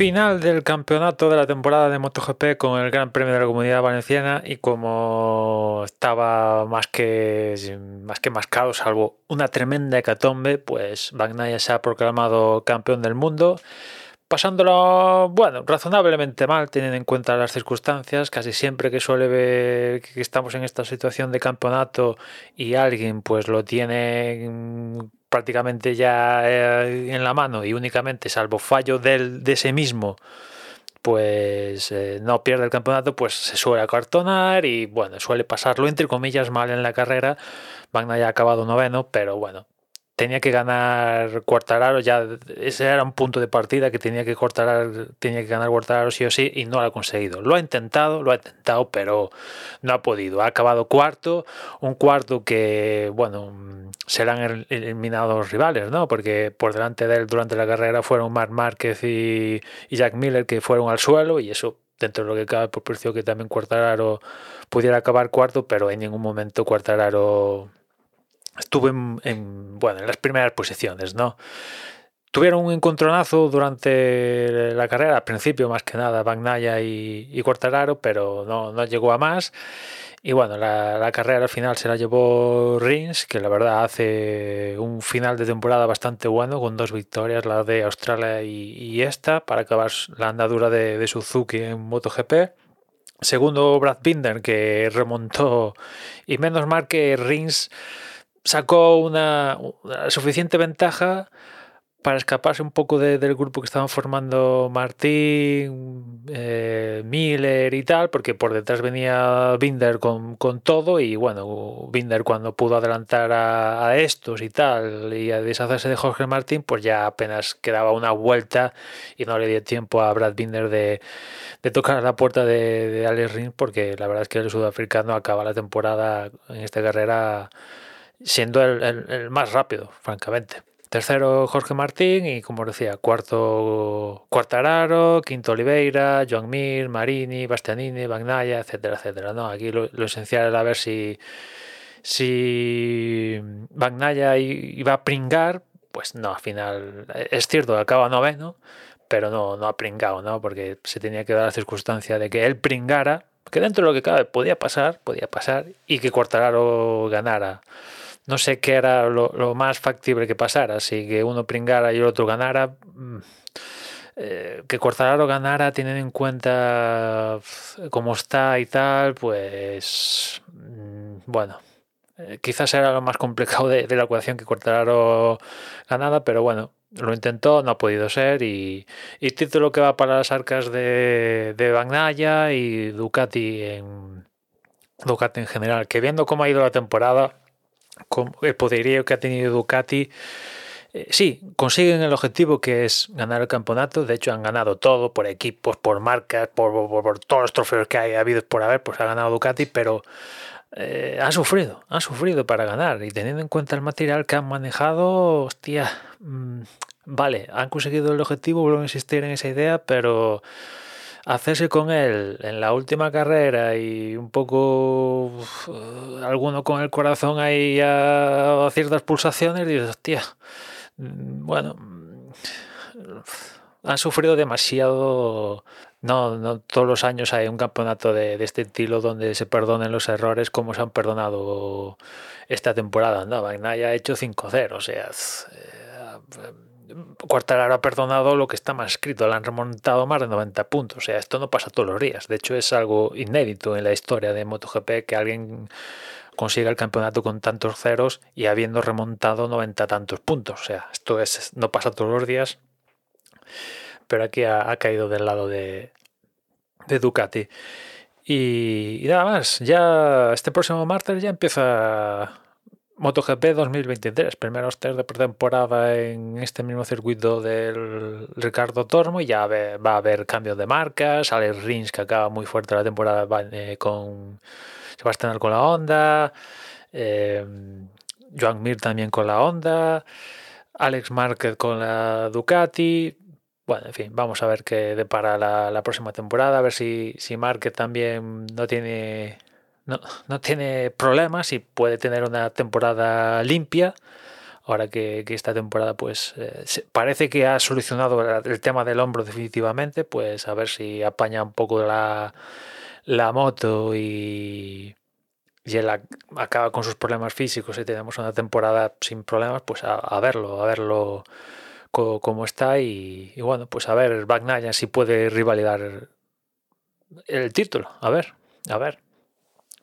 final del campeonato de la temporada de MotoGP con el Gran Premio de la Comunidad Valenciana y como estaba más que más que mascado, salvo una tremenda hecatombe, pues Bagnaia se ha proclamado campeón del mundo pasándolo, bueno, razonablemente mal, teniendo en cuenta las circunstancias. Casi siempre que suele ver que estamos en esta situación de campeonato y alguien pues lo tiene prácticamente ya eh, en la mano y únicamente, salvo fallo del, de ese mismo, pues eh, no pierde el campeonato, pues se suele acartonar y bueno, suele pasarlo entre comillas mal en la carrera. Van ha acabado noveno, pero bueno, tenía que ganar Cuartararo, ya ese era un punto de partida que tenía que cortar, tenía que ganar Cuartararo sí o sí y no lo ha conseguido. Lo ha intentado, lo ha intentado, pero no ha podido. Ha acabado cuarto, un cuarto que, bueno, serán eliminados rivales, ¿no? Porque por delante de él durante la carrera fueron Marc Márquez y, Jack Miller que fueron al suelo y eso dentro de lo que cabe por precio que también Cuartararo pudiera acabar cuarto, pero en ningún momento Cuartararo estuvo en, bueno, en las primeras posiciones, ¿no? Tuvieron un encontronazo durante la carrera, al principio más que nada, Bagnaya y, y pero no, no, llegó a más. Y bueno, la, carrera al final se la llevó Rins, que la verdad hace un final de temporada bastante bueno, con dos victorias, la de Australia y, esta, para acabar la andadura de, de Suzuki en MotoGP. Segundo, Brad Binder, que remontó, y menos mal que Rins sacó una, suficiente ventaja para escaparse un poco del grupo que estaban formando Martín, eh, Miller y tal, porque por detrás venía Binder con, todo y bueno, Binder cuando pudo adelantar a, estos y tal y a deshacerse de Jorge Martín, pues ya apenas quedaba una vuelta y no le dio tiempo a Brad Binder de, tocar la puerta de, de Alex Rins porque la verdad es que el sudafricano acaba la temporada en esta carrera siendo el, más rápido, francamente. Tercero Jorge Martín y como decía, cuarto Cuartararo, quinto Oliveira, Joan Mir, Marini, Bastianini, Bagnaya, etcétera, etcétera. ¿no? Aquí lo, esencial era ver si, si Bagnaya iba a pringar, pues no, al final es cierto, acaba noveno, pero no, no ha pringado, ¿no? Porque se tenía que dar la circunstancia de que él pringara, que dentro de lo que cabe podía pasar, podía pasar, y que Cuartararo ganara no sé qué era lo, más factible que pasara, si que uno pringara y el otro ganara. Mm, eh, que Cortararo ganara teniendo en cuenta cómo está y tal, pues mm, bueno, eh, quizás era lo más complicado de, la ecuación que Cortararo ganara, pero bueno, lo intentó, no ha podido ser y, y título que va para las arcas de, de Bagnaya y Ducati en Ducati en general, que viendo cómo ha ido la temporada, el poderío que ha tenido Ducati, eh, sí, consiguen el objetivo que es ganar el campeonato. De hecho, han ganado todo por equipos, por marcas, por, por, todos los trofeos que hay habido por haber, pues ha ganado Ducati, pero eh, han sufrido, han sufrido para ganar. Y teniendo en cuenta el material que han manejado, hostia, mm, vale, han conseguido el objetivo, vuelvo a insistir en esa idea, pero hacerse con él en la última carrera y un poco alguno con el corazón ahí a, ciertas pulsaciones, dices, hostia, mm, bueno, mm, han sufrido demasiado. No, no todos los años hay un campeonato de, este estilo donde se perdonen los errores como se han perdonado esta temporada. No, Magnaya ha hecho 5-0, o sea, eh, Cuartararo ha perdonado lo que está más escrito, le han remontado más de 90 puntos. O sea, esto no pasa todos los días. De hecho, es algo inédito en la historia de MotoGP que alguien consiga el campeonato con tantos ceros y habiendo remontado 90 tantos puntos. O sea, esto es, no pasa todos los días, pero aquí ha, caído del lado de, de Ducati. Y, y, nada más, ya este próximo martes ya empieza MotoGP 2023, primeros test de pretemporada en este mismo circuito del Ricardo Tormo y ya va a haber cambios de marcas, Alex Rins que acaba muy fuerte la temporada eh, con Sebastián con la Honda, eh, Joan Mir también con la Honda, Alex Márquez con la Ducati, bueno, en fin, vamos a ver qué depara la, la próxima temporada, a ver si, si Márquez también no tiene no, tiene problemas y puede tener una temporada limpia, ahora que, esta temporada pues eh, parece que ha solucionado el tema del hombro definitivamente, pues a ver si apaña un poco la, la moto y, y él acaba con sus problemas físicos y tenemos una temporada sin problemas, pues a, verlo, a verlo cómo está y, bueno, pues a ver Bagnaia si puede rivalidar el título, a ver, a ver.